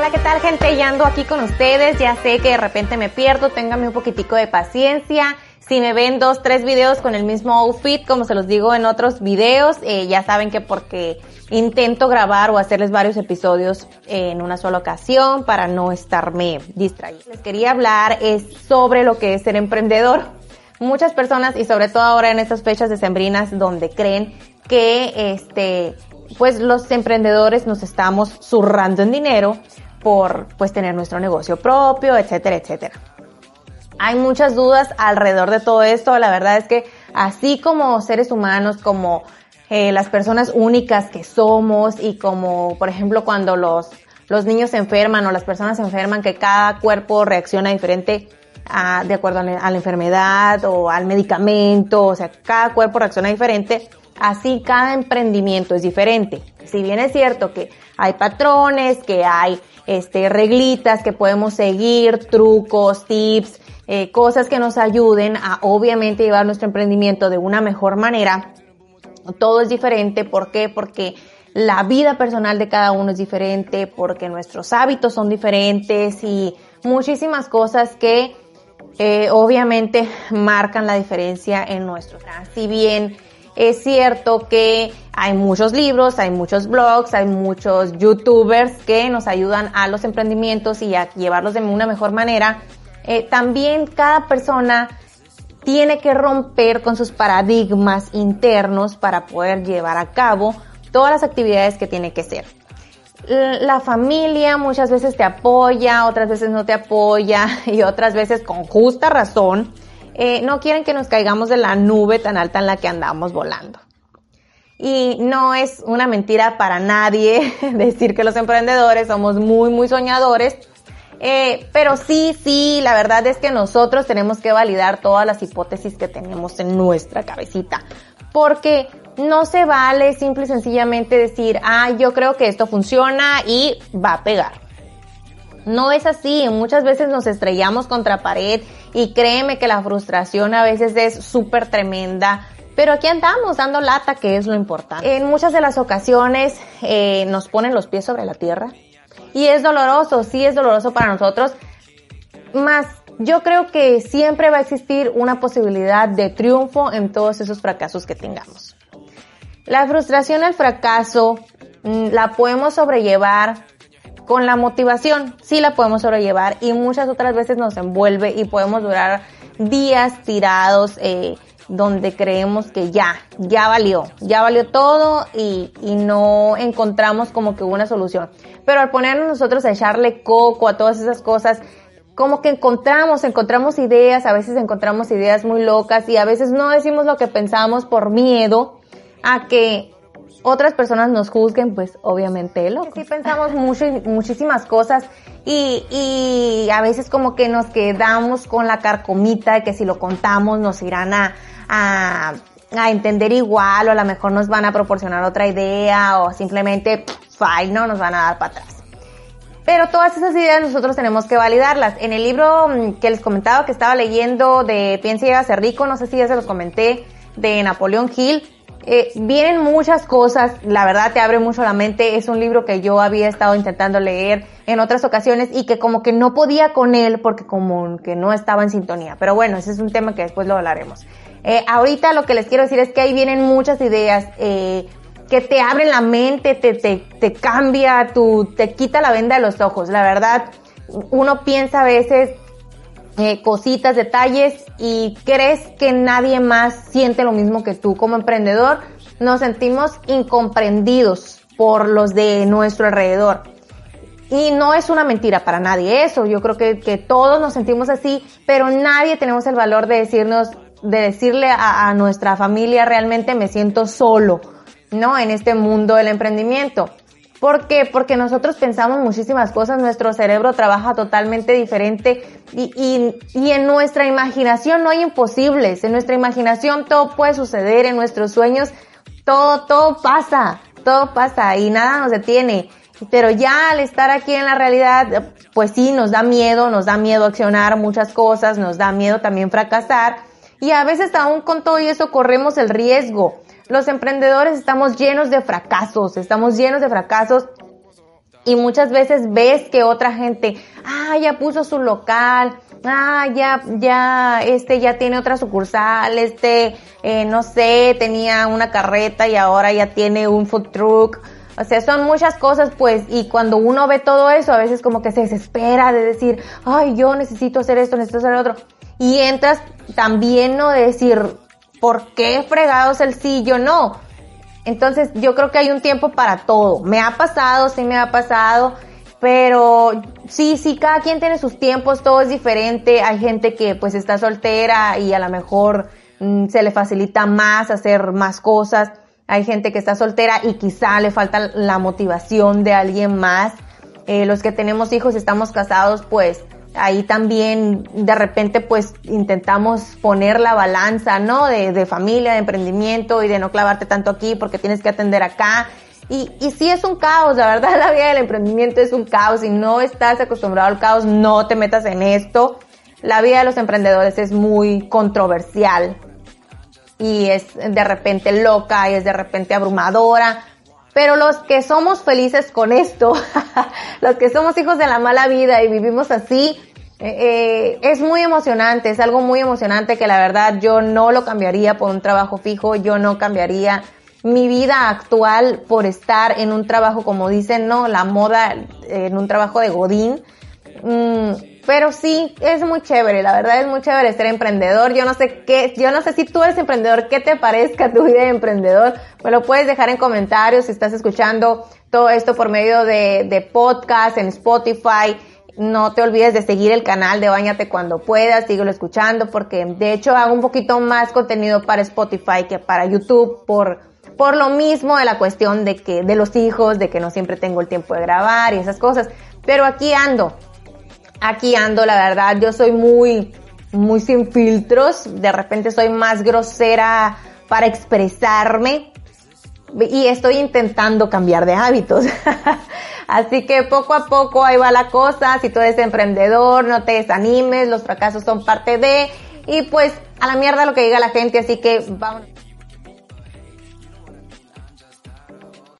Hola, ¿qué tal gente? Ya ando aquí con ustedes, ya sé que de repente me pierdo, ténganme un poquitico de paciencia. Si me ven dos, tres videos con el mismo outfit, como se los digo en otros videos, eh, ya saben que porque intento grabar o hacerles varios episodios en una sola ocasión para no estarme distraída. Les quería hablar es sobre lo que es ser emprendedor. Muchas personas y sobre todo ahora en estas fechas decembrinas donde creen que este pues los emprendedores nos estamos zurrando en dinero por pues tener nuestro negocio propio, etcétera, etcétera. Hay muchas dudas alrededor de todo esto. La verdad es que así como seres humanos, como eh, las personas únicas que somos y como por ejemplo cuando los, los niños se enferman o las personas se enferman, que cada cuerpo reacciona diferente de acuerdo a la enfermedad o al medicamento, o sea, cada cuerpo reacciona diferente. Así cada emprendimiento es diferente. Si bien es cierto que hay patrones, que hay este, reglitas que podemos seguir, trucos, tips, eh, cosas que nos ayuden a obviamente llevar nuestro emprendimiento de una mejor manera. Todo es diferente. ¿Por qué? Porque la vida personal de cada uno es diferente, porque nuestros hábitos son diferentes y muchísimas cosas que eh, obviamente marcan la diferencia en nuestro. Si bien es cierto que hay muchos libros, hay muchos blogs, hay muchos youtubers que nos ayudan a los emprendimientos y a llevarlos de una mejor manera. Eh, también cada persona tiene que romper con sus paradigmas internos para poder llevar a cabo todas las actividades que tiene que hacer. La familia muchas veces te apoya, otras veces no te apoya y otras veces con justa razón eh, no quieren que nos caigamos de la nube tan alta en la que andamos volando. Y no es una mentira para nadie decir que los emprendedores somos muy, muy soñadores. Eh, pero sí, sí, la verdad es que nosotros tenemos que validar todas las hipótesis que tenemos en nuestra cabecita. Porque no se vale simple y sencillamente decir, ah, yo creo que esto funciona y va a pegar. No es así, muchas veces nos estrellamos contra pared y créeme que la frustración a veces es súper tremenda. Pero aquí andamos dando lata, que es lo importante. En muchas de las ocasiones eh, nos ponen los pies sobre la tierra y es doloroso, sí es doloroso para nosotros. Más yo creo que siempre va a existir una posibilidad de triunfo en todos esos fracasos que tengamos. La frustración al fracaso mm, la podemos sobrellevar con la motivación sí la podemos sobrellevar y muchas otras veces nos envuelve y podemos durar días tirados eh, donde creemos que ya, ya valió, ya valió todo y, y no encontramos como que una solución. Pero al ponernos nosotros a echarle coco a todas esas cosas, como que encontramos, encontramos ideas, a veces encontramos ideas muy locas y a veces no decimos lo que pensamos por miedo a que otras personas nos juzguen, pues obviamente lo Sí pensamos mucho, muchísimas cosas y, y a veces como que nos quedamos con la carcomita de que si lo contamos nos irán a, a, a entender igual o a lo mejor nos van a proporcionar otra idea o simplemente, fine, no nos van a dar para atrás. Pero todas esas ideas nosotros tenemos que validarlas. En el libro mm, que les comentaba que estaba leyendo de Piensa y a ser rico, no sé si ya se los comenté, de Napoleón Hill, eh, vienen muchas cosas, la verdad te abre mucho la mente, es un libro que yo había estado intentando leer en otras ocasiones y que como que no podía con él porque como que no estaba en sintonía. Pero bueno, ese es un tema que después lo hablaremos. Eh, ahorita lo que les quiero decir es que ahí vienen muchas ideas eh, que te abren la mente, te, te, te cambia, tu, te quita la venda de los ojos. La verdad, uno piensa a veces eh, cositas, detalles y crees que nadie más siente lo mismo que tú como emprendedor, nos sentimos incomprendidos por los de nuestro alrededor. Y no es una mentira para nadie eso, yo creo que, todos nos sentimos así, pero nadie tenemos el valor de decirnos, de decirle a nuestra familia realmente me siento solo, ¿no? En este mundo del emprendimiento. ¿Por qué? Porque nosotros pensamos muchísimas cosas, nuestro cerebro trabaja totalmente diferente y, y, y, en nuestra imaginación no hay imposibles, en nuestra imaginación todo puede suceder, en nuestros sueños todo, todo pasa, todo pasa y nada nos detiene. Pero ya al estar aquí en la realidad, pues sí, nos da miedo, nos da miedo accionar muchas cosas, nos da miedo también fracasar y a veces aún con todo eso corremos el riesgo los emprendedores estamos llenos de fracasos, estamos llenos de fracasos y muchas veces ves que otra gente, ah, ya puso su local, ah, ya, ya, este ya tiene otra sucursal, este, eh, no sé, tenía una carreta y ahora ya tiene un food truck. O sea, son muchas cosas, pues, y cuando uno ve todo eso, a veces como que se desespera de decir, ay, yo necesito hacer esto, necesito hacer otro. Y entras también, ¿no? De decir, ¿por qué fregados el sí, yo no? Entonces yo creo que hay un tiempo para todo. Me ha pasado, sí me ha pasado, pero sí, sí, cada quien tiene sus tiempos, todo es diferente. Hay gente que pues está soltera y a lo mejor mm, se le facilita más hacer más cosas. Hay gente que está soltera y quizá le falta la motivación de alguien más. Eh, los que tenemos hijos, estamos casados, pues ahí también de repente pues intentamos poner la balanza, ¿no? De, familia, de emprendimiento y de no clavarte tanto aquí porque tienes que atender acá. Y, y sí es un caos, la verdad la vida del emprendimiento es un caos. Si no estás acostumbrado al caos, no te metas en esto. La vida de los emprendedores es muy controversial y es de repente loca y es de repente abrumadora. Pero los que somos felices con esto, los que somos hijos de la mala vida y vivimos así, eh, eh, es muy emocionante, es algo muy emocionante que la verdad yo no lo cambiaría por un trabajo fijo, yo no cambiaría mi vida actual por estar en un trabajo, como dicen, no, la moda, en un trabajo de Godín. Mm, pero sí, es muy chévere, la verdad es muy chévere ser emprendedor. Yo no sé qué, yo no sé si tú eres emprendedor, qué te parezca tu vida de emprendedor. Me lo puedes dejar en comentarios si estás escuchando todo esto por medio de, de podcast, en Spotify. No te olvides de seguir el canal de Bañate cuando puedas, síguelo escuchando porque de hecho hago un poquito más contenido para Spotify que para YouTube por, por lo mismo de la cuestión de que, de los hijos, de que no siempre tengo el tiempo de grabar y esas cosas. Pero aquí ando, aquí ando, la verdad, yo soy muy, muy sin filtros, de repente soy más grosera para expresarme. Y estoy intentando cambiar de hábitos. Así que poco a poco ahí va la cosa, si tú eres emprendedor, no te desanimes, los fracasos son parte de, y pues a la mierda lo que diga la gente, así que vamos.